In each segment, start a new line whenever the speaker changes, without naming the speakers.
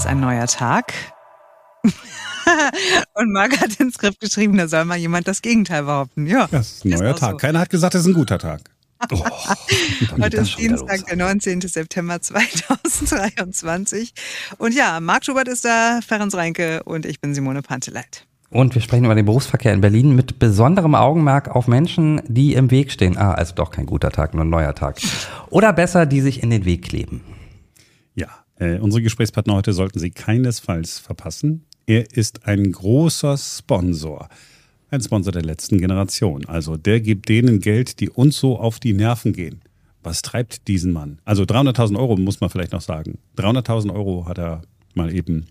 ist ein neuer Tag. Und Marc hat ins Skript geschrieben, da soll mal jemand das Gegenteil behaupten. Ja,
das ist ein neuer ist Tag. So. Keiner hat gesagt, es ist ein guter Tag.
Oh, Heute ist Dienstag, der 19. September 2023. Und ja, Marc Schubert ist da, Ferenc Reinke und ich bin Simone Panteleit.
Und wir sprechen über den Berufsverkehr in Berlin mit besonderem Augenmerk auf Menschen, die im Weg stehen. Ah, also doch kein guter Tag, nur ein neuer Tag. Oder besser, die sich in den Weg kleben.
Äh, unsere Gesprächspartner heute sollten Sie keinesfalls verpassen. Er ist ein großer Sponsor. Ein Sponsor der letzten Generation. Also der gibt denen Geld, die uns so auf die Nerven gehen. Was treibt diesen Mann? Also 300.000 Euro muss man vielleicht noch sagen. 300.000 Euro hat er mal eben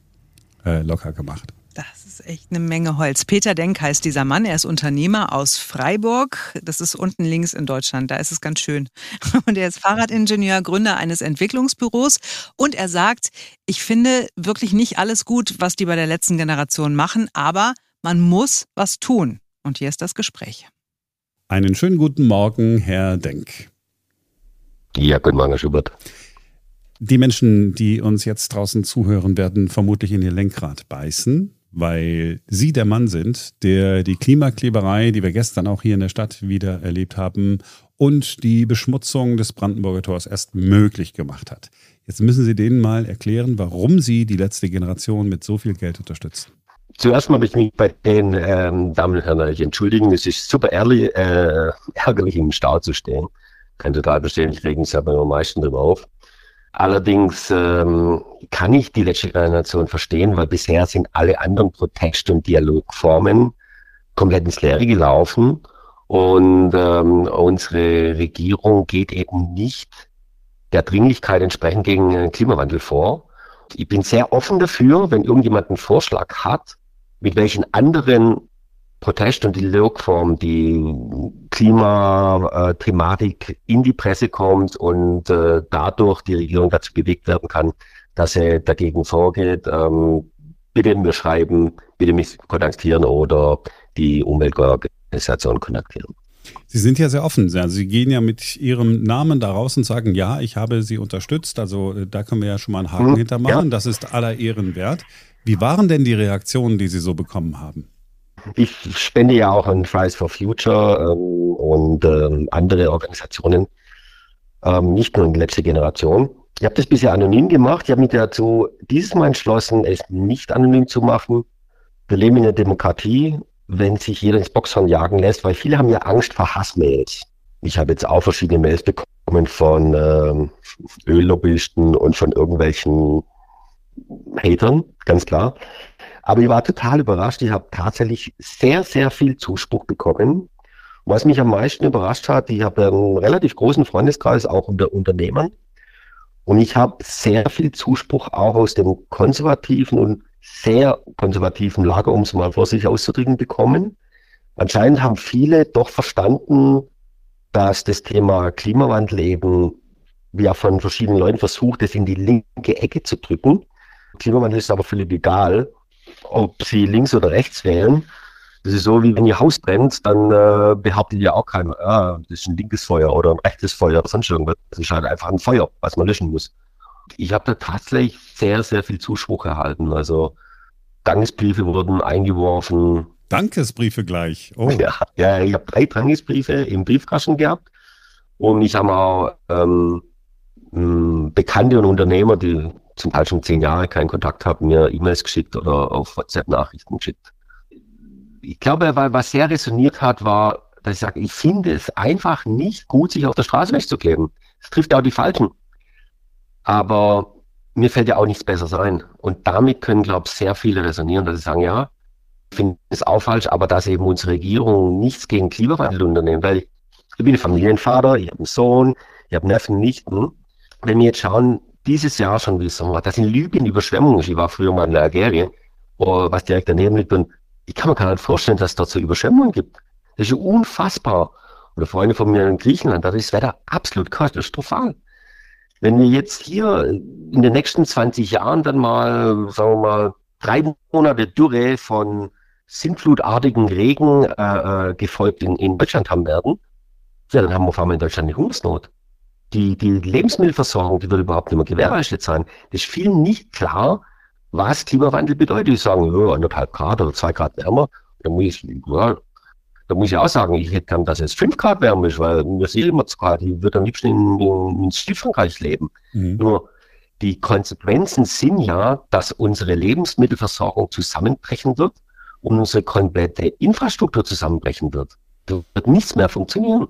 äh, locker gemacht.
Das ist echt eine Menge Holz. Peter Denk heißt dieser Mann. Er ist Unternehmer aus Freiburg. Das ist unten links in Deutschland. Da ist es ganz schön. Und er ist Fahrradingenieur, Gründer eines Entwicklungsbüros. Und er sagt, ich finde wirklich nicht alles gut, was die bei der letzten Generation machen, aber man muss was tun. Und hier ist das Gespräch.
Einen schönen guten Morgen, Herr Denk.
Ja, guten Morgen, Herr Schubert.
Die Menschen, die uns jetzt draußen zuhören, werden vermutlich in ihr Lenkrad beißen weil Sie der Mann sind, der die Klimakleberei, die wir gestern auch hier in der Stadt wieder erlebt haben, und die Beschmutzung des Brandenburger Tors erst möglich gemacht hat. Jetzt müssen Sie denen mal erklären, warum Sie die letzte Generation mit so viel Geld unterstützen.
Zuerst mal möchte ich mich bei den ähm, Damen und Herren entschuldigen. Es ist super ehrlich, äh, ärgerlich, im Stau zu stehen. Kann total verstehen, ich rege mich aber am meisten drüber auf. Allerdings ähm, kann ich die letzte Generation verstehen, weil bisher sind alle anderen Protest- und Dialogformen komplett ins Leere gelaufen. Und ähm, unsere Regierung geht eben nicht der Dringlichkeit entsprechend gegen Klimawandel vor. Ich bin sehr offen dafür, wenn irgendjemand einen Vorschlag hat, mit welchen anderen Protest- und Dialogform die Klimathematik in die Presse kommt und äh, dadurch die Regierung dazu bewegt werden kann, dass sie dagegen vorgeht. Ähm, bitte mir schreiben, bitte mich kontaktieren oder die Umweltorganisation kontaktieren.
Sie sind ja sehr offen. Also Sie gehen ja mit Ihrem Namen da raus und sagen, ja, ich habe Sie unterstützt. Also äh, da können wir ja schon mal einen Haken hm, hintermachen. Ja. Das ist aller Ehren wert. Wie waren denn die Reaktionen, die Sie so bekommen haben?
Ich spende ja auch an Fridays for Future ähm, und ähm, andere Organisationen, ähm, nicht nur in die letzte Generation. Ich habe das bisher anonym gemacht. Ich habe mich dazu dieses Mal entschlossen, es nicht anonym zu machen. Wir leben in einer Demokratie, wenn sich jeder ins Boxhorn jagen lässt, weil viele haben ja Angst vor Hassmails. Ich habe jetzt auch verschiedene Mails bekommen von ähm, Öllobbyisten und von irgendwelchen Hatern, ganz klar. Aber ich war total überrascht. Ich habe tatsächlich sehr, sehr viel Zuspruch bekommen. Was mich am meisten überrascht hat, ich habe einen relativ großen Freundeskreis, auch unter Unternehmern. Und ich habe sehr viel Zuspruch auch aus dem konservativen und sehr konservativen Lager, um es mal vor sich auszudrücken, bekommen. Anscheinend haben viele doch verstanden, dass das Thema Klimawandel eben ja von verschiedenen Leuten versucht, es in die linke Ecke zu drücken. Klimawandel ist aber völlig egal ob sie links oder rechts wählen. Das ist so, wie wenn ihr Haus brennt, dann äh, behauptet ja auch keiner, ah, das ist ein linkes Feuer oder ein rechtes Feuer oder sonst irgendwas. Das ist halt einfach ein Feuer, was man löschen muss. Ich habe da tatsächlich sehr, sehr viel Zuspruch erhalten. Also Dankesbriefe wurden eingeworfen.
Dankesbriefe gleich.
Oh. Ja, ja ich habe drei Dankesbriefe im Briefkasten gehabt. Und ich habe auch ähm, Bekannte und Unternehmer, die zum Teil schon zehn Jahre keinen Kontakt habe, mir E-Mails geschickt oder auf WhatsApp-Nachrichten geschickt. Ich glaube, weil was sehr resoniert hat, war, dass ich sage, ich finde es einfach nicht gut, sich auf der Straße wegzukleben. Es trifft auch die Falschen. Aber mir fällt ja auch nichts Besseres ein. Und damit können, glaube ich, sehr viele resonieren, dass sie sagen, ja, ich finde es auch falsch, aber dass eben unsere Regierung nichts gegen Klimawandel unternimmt, weil ich bin Familienvater, ich habe einen Sohn, ich habe Neffen, Nichten. Wenn wir jetzt schauen, dieses Jahr schon wie Sommer, dass in Libyen Überschwemmungen. Ich war früher mal in Algerien, was direkt daneben liegt. Und ich kann mir gar nicht vorstellen, dass es dort so Überschwemmungen gibt. Das ist ja unfassbar. Oder Freunde von mir in Griechenland, da ist das Wetter absolut katastrophal. Wenn wir jetzt hier in den nächsten 20 Jahren dann mal, sagen wir mal, drei Monate Dürre von sintflutartigen Regen äh, äh gefolgt in, in Deutschland haben werden, ja, dann haben wir auf einmal in Deutschland eine Hungersnot die, die Lebensmittelversorgung, die wird überhaupt nicht mehr gewährleistet sein. Das ist vielen nicht klar, was Klimawandel bedeutet. Die sagen, ja, anderthalb Grad oder zwei Grad wärmer. Da muss ich, ja, da muss ich auch sagen, ich hätte gern, dass es fünf Grad wärmer ist, weil mir sehen immer zu Grad. Ich würde am liebsten in, in, in Südfrankreich leben. Mhm. Nur die Konsequenzen sind ja, dass unsere Lebensmittelversorgung zusammenbrechen wird und unsere komplette Infrastruktur zusammenbrechen wird. Da wird nichts mehr funktionieren.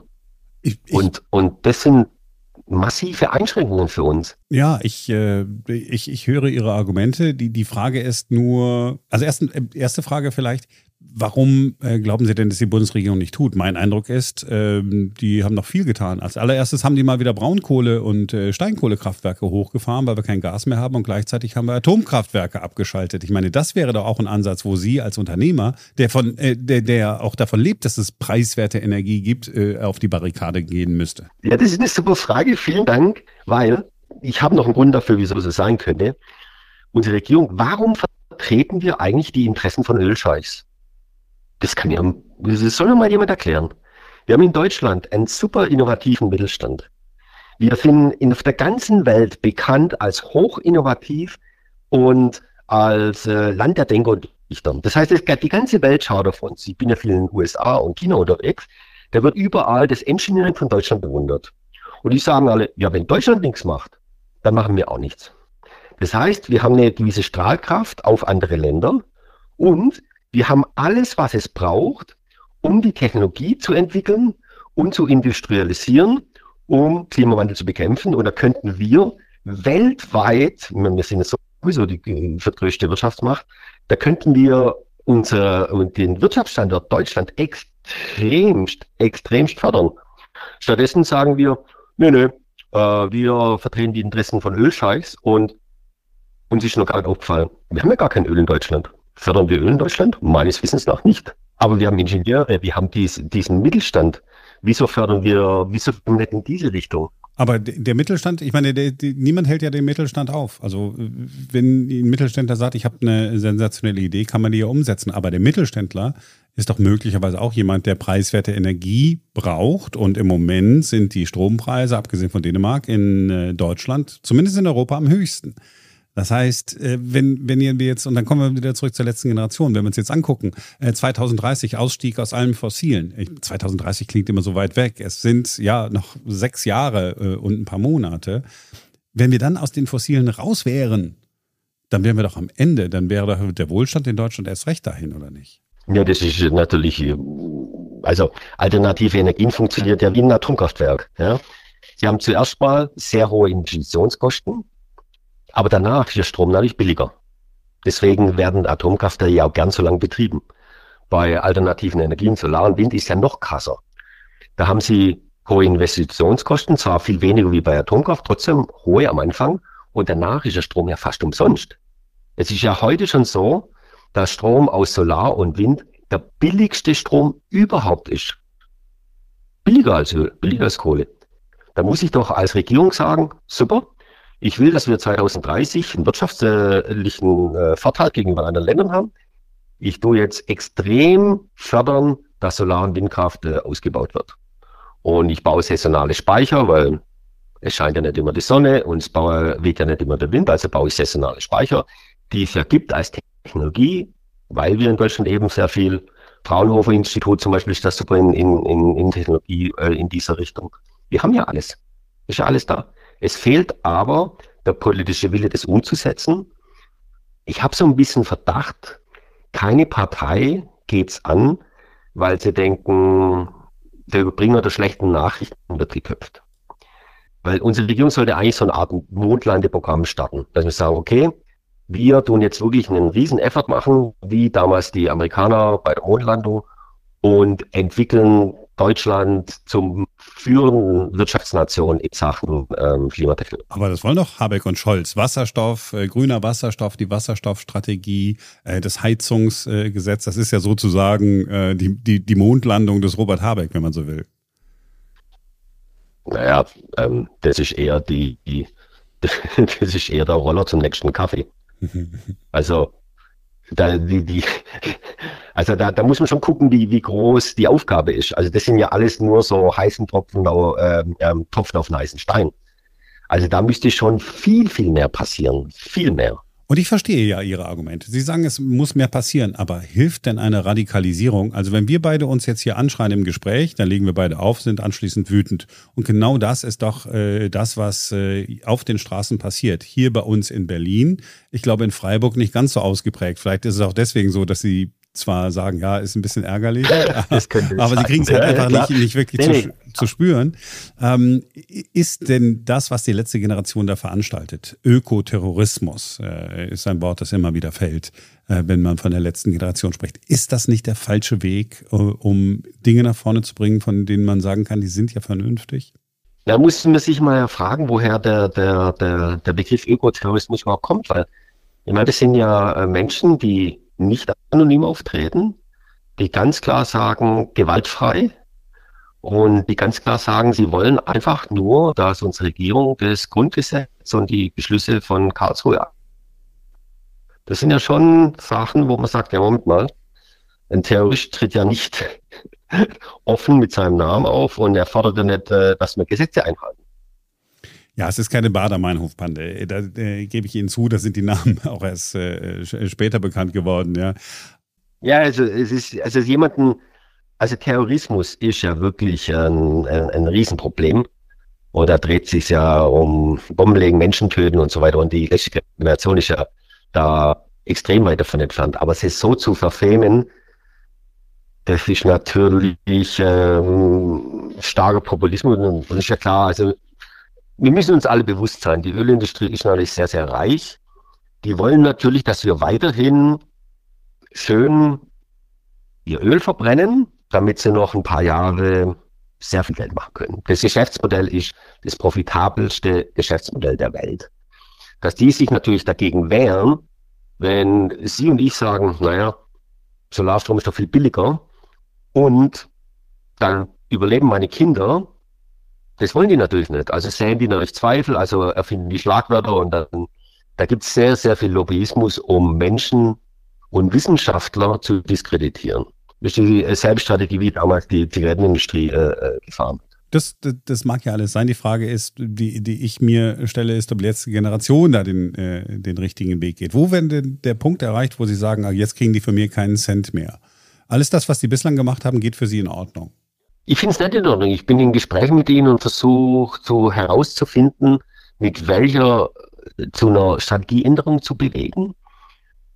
Ich, ich, und, und das sind massive Einschränkungen für uns.
Ja, ich, äh, ich, ich höre Ihre Argumente. Die, die Frage ist nur, also erst, erste Frage vielleicht, Warum äh, glauben Sie denn, dass die Bundesregierung nicht tut? Mein Eindruck ist, ähm, die haben noch viel getan. Als allererstes haben die mal wieder Braunkohle- und äh, Steinkohlekraftwerke hochgefahren, weil wir kein Gas mehr haben und gleichzeitig haben wir Atomkraftwerke abgeschaltet. Ich meine, das wäre doch auch ein Ansatz, wo Sie als Unternehmer, der, von, äh, der, der auch davon lebt, dass es preiswerte Energie gibt, äh, auf die Barrikade gehen müsste.
Ja, das ist eine super Frage. Vielen Dank, weil ich habe noch einen Grund dafür, wieso das sein könnte. Unsere Regierung, warum vertreten wir eigentlich die Interessen von Ölscheichs? Das kann ja, das soll mir mal jemand erklären. Wir haben in Deutschland einen super innovativen Mittelstand. Wir sind in der ganzen Welt bekannt als hochinnovativ und als äh, Land der Denker und Dichter. Das heißt, die ganze Welt schaut auf uns. Ich bin ja viel in den USA und China unterwegs. Da wird überall das Engineering von Deutschland bewundert. Und die sagen alle, ja, wenn Deutschland nichts macht, dann machen wir auch nichts. Das heißt, wir haben eine gewisse Strahlkraft auf andere Länder und wir haben alles, was es braucht, um die Technologie zu entwickeln und zu industrialisieren, um Klimawandel zu bekämpfen. Und da könnten wir weltweit, wir sind sowieso die größte Wirtschaftsmacht, da könnten wir unser, den Wirtschaftsstandort Deutschland extremst, extremst fördern. Stattdessen sagen wir, nö, nö, äh, wir vertreten die Interessen von Ölscheichs und uns ist noch gar nicht aufgefallen. Wir haben ja gar kein Öl in Deutschland. Fördern wir Öl in Deutschland? Meines Wissens nach nicht. Aber wir haben Ingenieure, wir haben dies, diesen Mittelstand. Wieso fördern wir, wieso nicht in diese Richtung?
Aber der Mittelstand, ich meine, der, der, niemand hält ja den Mittelstand auf. Also wenn ein Mittelständler sagt, ich habe eine sensationelle Idee, kann man die ja umsetzen. Aber der Mittelständler ist doch möglicherweise auch jemand, der preiswerte Energie braucht. Und im Moment sind die Strompreise, abgesehen von Dänemark, in äh, Deutschland, zumindest in Europa, am höchsten. Das heißt, äh, wenn, wenn wir jetzt, und dann kommen wir wieder zurück zur letzten Generation, wenn wir uns jetzt angucken, 2030 äh, Ausstieg aus allem Fossilen. 2030 klingt immer so weit weg. Es sind ja noch sechs Jahre äh, und ein paar Monate. Wenn wir dann aus den Fossilen raus wären, dann wären wir doch am Ende, dann wäre doch der Wohlstand in Deutschland erst recht dahin, oder nicht?
Ja, das ist natürlich, also alternative Energien funktioniert ja wie ein Atomkraftwerk. Ja. Sie haben zuerst mal sehr hohe Investitionskosten aber danach ist der Strom natürlich billiger. Deswegen werden Atomkraftwerke ja auch gern so lange betrieben. Bei alternativen Energien, Solar und Wind ist ja noch krasser. Da haben sie hohe Investitionskosten, zwar viel weniger wie bei Atomkraft, trotzdem hohe am Anfang und danach ist der Strom ja fast umsonst. Es ist ja heute schon so, dass Strom aus Solar und Wind der billigste Strom überhaupt ist. Billiger als Öl, billiger als Kohle. Da muss ich doch als Regierung sagen, super, ich will, dass wir 2030 einen wirtschaftlichen äh, Vorteil gegenüber anderen Ländern haben. Ich tue jetzt extrem fördern, dass Solar- und Windkraft äh, ausgebaut wird. Und ich baue saisonale Speicher, weil es scheint ja nicht immer die Sonne und es weht ja nicht immer der Wind, also baue ich saisonale Speicher, die es vergibt als Technologie, weil wir in Deutschland eben sehr viel Fraunhofer Institut zum Beispiel ist das super in, in, in Technologie äh, in dieser Richtung. Wir haben ja alles. Ist ja alles da. Es fehlt aber der politische Wille, das umzusetzen. Ich habe so ein bisschen Verdacht, keine Partei geht's an, weil sie denken, der Überbringer der schlechten Nachrichten wird geköpft. Weil unsere Regierung sollte eigentlich so eine Art Mondlandeprogramm starten, dass wir sagen, okay, wir tun jetzt wirklich einen riesen Effort machen, wie damals die Amerikaner bei der Mondlandung und entwickeln Deutschland zum führenden Wirtschaftsnation in Sachen ähm, Klimatechnik.
Aber das wollen doch Habeck und Scholz. Wasserstoff, äh, grüner Wasserstoff, die Wasserstoffstrategie, äh, das Heizungsgesetz, das ist ja sozusagen äh, die, die, die Mondlandung des Robert Habeck, wenn man so will.
Naja, ähm, das ist eher die, die das ist eher der Roller zum nächsten Kaffee. Also da, die, die, also da, da muss man schon gucken, wie, wie groß die Aufgabe ist. Also das sind ja alles nur so heißen Tropfen, äh, ähm, Tropfen auf einen heißen Stein. Also da müsste schon viel, viel mehr passieren. Viel mehr.
Und ich verstehe ja Ihre Argumente. Sie sagen, es muss mehr passieren, aber hilft denn eine Radikalisierung? Also wenn wir beide uns jetzt hier anschreien im Gespräch, dann legen wir beide auf, sind anschließend wütend. Und genau das ist doch äh, das, was äh, auf den Straßen passiert. Hier bei uns in Berlin, ich glaube in Freiburg nicht ganz so ausgeprägt. Vielleicht ist es auch deswegen so, dass Sie zwar sagen, ja, ist ein bisschen ärgerlich, aber sie kriegen es halt einfach ja, nicht, nicht wirklich nee, zu, zu, spüren. Ähm, ist denn das, was die letzte Generation da veranstaltet, Ökoterrorismus, äh, ist ein Wort, das immer wieder fällt, äh, wenn man von der letzten Generation spricht. Ist das nicht der falsche Weg, äh, um Dinge nach vorne zu bringen, von denen man sagen kann, die sind ja vernünftig?
Da muss man sich mal fragen, woher der, der, der, der Begriff Ökoterrorismus überhaupt kommt, weil ich meine, das sind ja äh, Menschen, die nicht anonym auftreten, die ganz klar sagen, gewaltfrei und die ganz klar sagen, sie wollen einfach nur, dass unsere Regierung das Grundgesetz und die Beschlüsse von Karlsruhe. Das sind ja schon Sachen, wo man sagt, ja, Moment mal, ein Terrorist tritt ja nicht offen mit seinem Namen auf und er fordert ja nicht, äh, dass wir Gesetze einhalten.
Ja, es ist keine Bader-Meinhof-Bande. Da äh, gebe ich Ihnen zu, da sind die Namen auch erst äh, später bekannt geworden, ja.
Ja, also es ist, also jemanden, also Terrorismus ist ja wirklich ein, ein, ein Riesenproblem. Und da dreht sich ja um Bombenlegen, Menschen töten und so weiter. Und die letzte Generation ist ja da extrem weit davon entfernt. Aber es ist so zu verfemen, das ist natürlich ähm, starker Populismus. Und ist ja klar, also wir müssen uns alle bewusst sein, die Ölindustrie ist natürlich sehr, sehr reich. Die wollen natürlich, dass wir weiterhin schön ihr Öl verbrennen, damit sie noch ein paar Jahre sehr viel Geld machen können. Das Geschäftsmodell ist das profitabelste Geschäftsmodell der Welt. Dass die sich natürlich dagegen wehren, wenn Sie und ich sagen, naja, Solarstrom ist doch viel billiger und dann überleben meine Kinder das wollen die natürlich nicht. Also sehen die natürlich Zweifel, also erfinden die Schlagwörter und dann, da gibt es sehr, sehr viel Lobbyismus, um Menschen und Wissenschaftler zu diskreditieren. Das ist dieselbe Strategie, wie damals die Zigarettenindustrie äh, äh gefahren
das, das, das, mag ja alles sein. Die Frage ist, die, die ich mir stelle, ist, ob die letzte Generation da den, äh, den richtigen Weg geht. Wo wird denn der Punkt erreicht, wo sie sagen, ah, jetzt kriegen die für mir keinen Cent mehr? Alles das, was die bislang gemacht haben, geht für sie in Ordnung.
Ich finde es nicht in Ordnung. Ich bin in Gesprächen mit ihnen und versuche so herauszufinden, mit welcher zu einer Strategieänderung zu bewegen,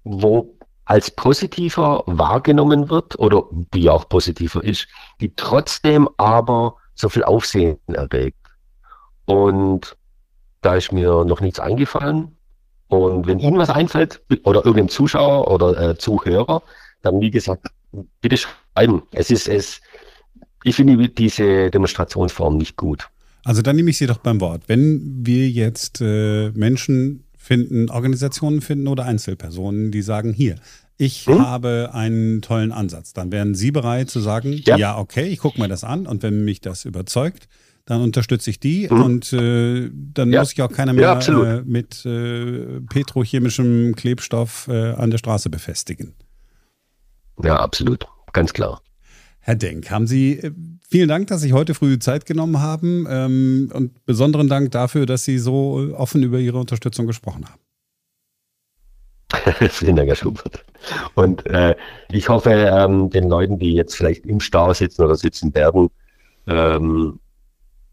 wo als positiver wahrgenommen wird oder die auch positiver ist, die trotzdem aber so viel Aufsehen erregt. Und da ist mir noch nichts eingefallen. Und wenn Ihnen was einfällt, oder irgendeinem Zuschauer oder äh, Zuhörer, dann wie gesagt, bitte schreiben. Es ist es, ich finde diese Demonstrationsform nicht gut.
Also dann nehme ich Sie doch beim Wort. Wenn wir jetzt äh, Menschen finden, Organisationen finden oder Einzelpersonen, die sagen, hier, ich hm? habe einen tollen Ansatz, dann wären Sie bereit zu sagen, ja, ja okay, ich gucke mir das an und wenn mich das überzeugt, dann unterstütze ich die hm. und äh, dann ja. muss ich auch keiner mehr ja, äh, mit äh, petrochemischem Klebstoff äh, an der Straße befestigen.
Ja, absolut, ganz klar.
Herr Denk, haben Sie äh, vielen Dank, dass Sie heute früh Zeit genommen haben ähm, und besonderen Dank dafür, dass Sie so offen über Ihre Unterstützung gesprochen haben.
vielen Dank, Herr Schubert. Und äh, ich hoffe, ähm, den Leuten, die jetzt vielleicht im Stau sitzen oder sitzen werden, ähm,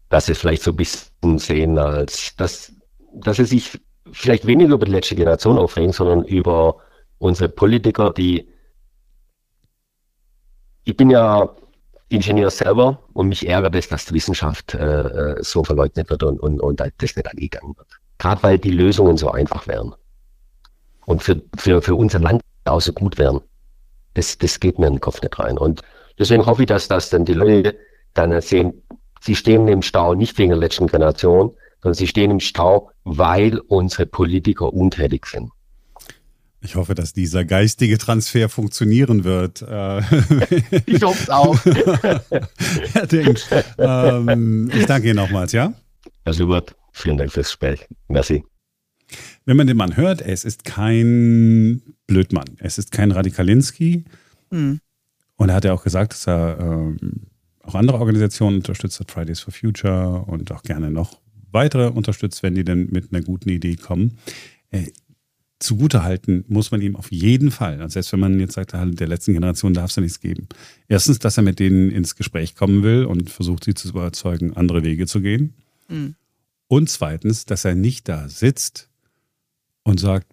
dass sie vielleicht so ein bisschen sehen, als dass, dass sie sich vielleicht weniger über die letzte Generation aufregen, sondern über unsere Politiker, die ich bin ja Ingenieur selber und mich ärgert es, dass die Wissenschaft äh, äh, so verleugnet wird und, und, und das nicht angegangen wird. Gerade weil die Lösungen so einfach wären und für, für, für unser Land auch so gut wären. Das, das geht mir in den Kopf nicht rein. Und deswegen hoffe ich, dass das dann die Leute dann sehen, sie stehen im Stau nicht wegen der letzten Generation, sondern sie stehen im Stau, weil unsere Politiker untätig sind.
Ich hoffe, dass dieser geistige Transfer funktionieren wird. Äh,
ich hoffe es auch.
Herr Ding, ähm, ich danke Ihnen nochmals, ja?
Herr Schubert, vielen Dank fürs Gespräch. Merci.
Wenn man den Mann hört, es ist kein Blödmann. Es ist kein Radikalinski. Mhm. Und er hat ja auch gesagt, dass er ähm, auch andere Organisationen unterstützt hat, Fridays for Future und auch gerne noch weitere unterstützt, wenn die denn mit einer guten Idee kommen. Äh, zugutehalten muss man ihm auf jeden Fall. Also selbst wenn man jetzt sagt, der letzten Generation darf es ja nichts geben. Erstens, dass er mit denen ins Gespräch kommen will und versucht, sie zu überzeugen, andere Wege zu gehen. Mhm. Und zweitens, dass er nicht da sitzt und sagt,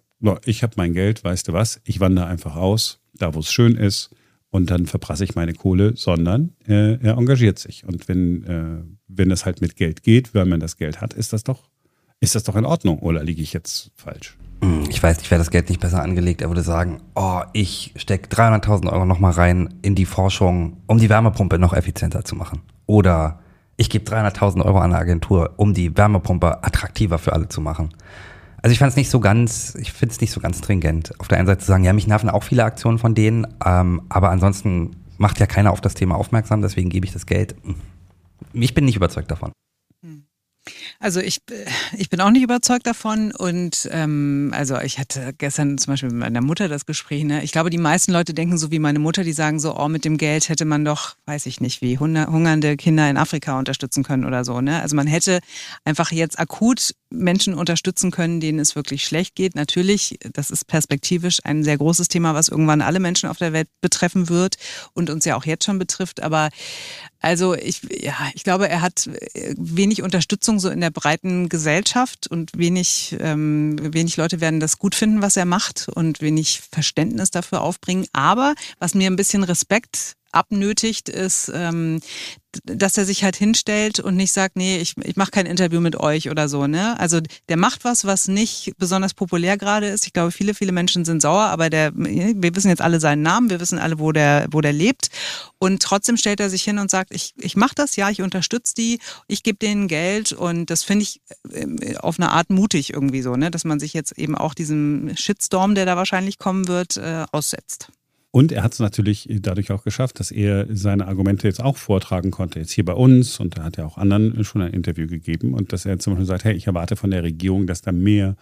ich habe mein Geld, weißt du was, ich wandere einfach aus, da wo es schön ist und dann verprasse ich meine Kohle, sondern äh, er engagiert sich. Und wenn, äh, wenn das halt mit Geld geht, wenn man das Geld hat, ist das doch, ist das doch in Ordnung oder liege ich jetzt falsch?
Hm, ich weiß nicht, wäre das Geld nicht besser angelegt. Er würde sagen, oh, ich stecke 300.000 Euro nochmal rein in die Forschung, um die Wärmepumpe noch effizienter zu machen. Oder ich gebe 300.000 Euro an eine Agentur, um die Wärmepumpe attraktiver für alle zu machen. Also ich fand es nicht so ganz, ich finde es nicht so ganz stringent. Auf der einen Seite zu sagen, ja, mich nerven auch viele Aktionen von denen, ähm, aber ansonsten macht ja keiner auf das Thema aufmerksam, deswegen gebe ich das Geld. Ich bin nicht überzeugt davon.
Also ich, ich bin auch nicht überzeugt davon und ähm, also ich hatte gestern zum Beispiel mit meiner Mutter das Gespräch. Ne? Ich glaube, die meisten Leute denken so wie meine Mutter, die sagen so, oh, mit dem Geld hätte man doch, weiß ich nicht, wie hungernde Kinder in Afrika unterstützen können oder so. Ne? Also man hätte einfach jetzt akut Menschen unterstützen können, denen es wirklich schlecht geht. Natürlich, das ist perspektivisch ein sehr großes Thema, was irgendwann alle Menschen auf der Welt betreffen wird und uns ja auch jetzt schon betrifft. Aber also ich, ja, ich glaube, er hat äh, wenig Unterstützung so in der breiten Gesellschaft und wenig, ähm, wenig Leute werden das gut finden, was er macht und wenig Verständnis dafür aufbringen. Aber was mir ein bisschen Respekt abnötigt, ist, ähm, dass er sich halt hinstellt und nicht sagt, nee, ich, ich mache kein Interview mit euch oder so. Ne? Also der macht was, was nicht besonders populär gerade ist. Ich glaube, viele, viele Menschen sind sauer, aber der, wir wissen jetzt alle seinen Namen, wir wissen alle, wo der, wo der lebt. Und trotzdem stellt er sich hin und sagt, ich, ich mache das, ja, ich unterstütze die, ich gebe denen Geld und das finde ich äh, auf eine Art mutig irgendwie so, ne? dass man sich jetzt eben auch diesem Shitstorm, der da wahrscheinlich kommen wird, äh, aussetzt.
Und er hat es natürlich dadurch auch geschafft, dass er seine Argumente jetzt auch vortragen konnte, jetzt hier bei uns. Und da hat er auch anderen schon ein Interview gegeben. Und dass er zum Beispiel sagt, hey, ich erwarte von der Regierung, dass da mehr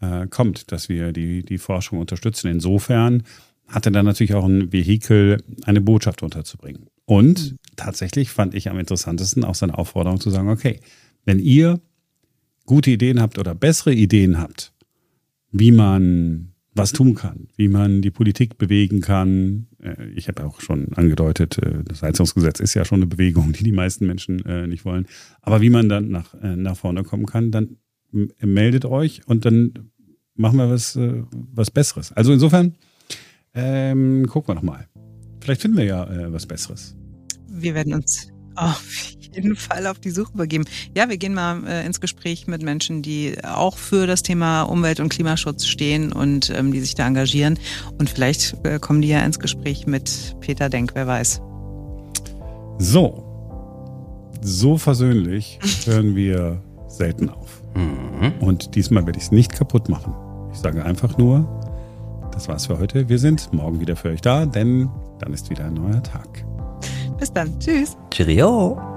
äh, kommt, dass wir die, die Forschung unterstützen. Insofern hat er dann natürlich auch ein Vehikel, eine Botschaft unterzubringen. Und mhm. tatsächlich fand ich am interessantesten auch seine Aufforderung zu sagen, okay, wenn ihr gute Ideen habt oder bessere Ideen habt, wie man was tun kann, wie man die Politik bewegen kann. Äh, ich habe auch schon angedeutet, äh, das Heizungsgesetz ist ja schon eine Bewegung, die die meisten Menschen äh, nicht wollen. Aber wie man dann nach, nach vorne kommen kann, dann meldet euch und dann machen wir was, was Besseres. Also insofern ähm, gucken wir nochmal. Vielleicht finden wir ja was Besseres.
Wir werden uns auf jeden Fall auf die Suche begeben. Ja, wir gehen mal äh, ins Gespräch mit Menschen, die auch für das Thema Umwelt- und Klimaschutz stehen und ähm, die sich da engagieren. Und vielleicht äh, kommen die ja ins Gespräch mit Peter Denk, wer weiß.
So, so versöhnlich hören wir selten auf. Mhm. Und diesmal werde ich es nicht kaputt machen. Ich sage einfach nur, das war's für heute. Wir sind morgen wieder für euch da, denn dann ist wieder ein neuer Tag.
Bis dann. Tschüss.
Cheerio.